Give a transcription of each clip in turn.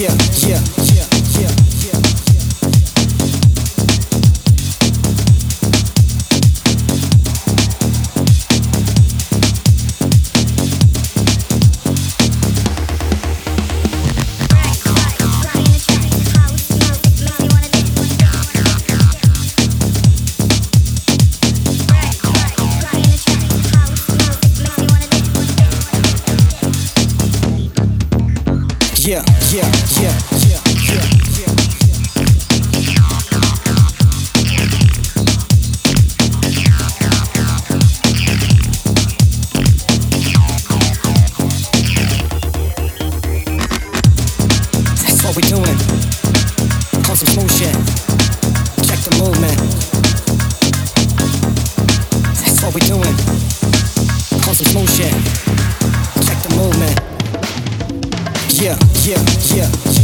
yeah, yeah, Yeah, yeah, yeah, yeah, yeah, yeah. That's what we doing. On some smooth. Check the movement. That's what we doing. Yeah, yeah, yeah,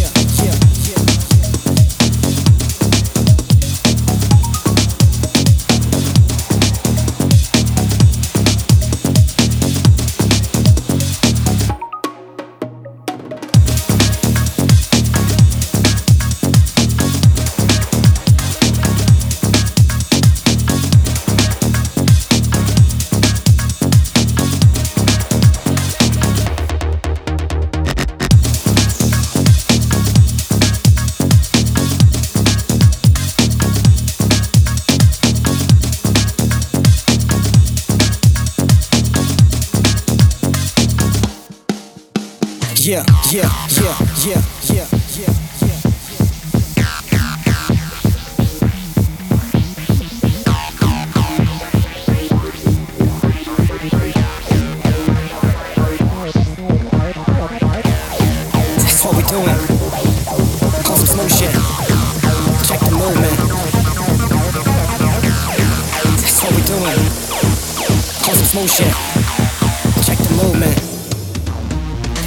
Yeah, yeah, yeah, yeah, yeah, yeah, yeah. That's what we doing. On some shit. Check the movement. That's what we doing. On some shit. Check the movement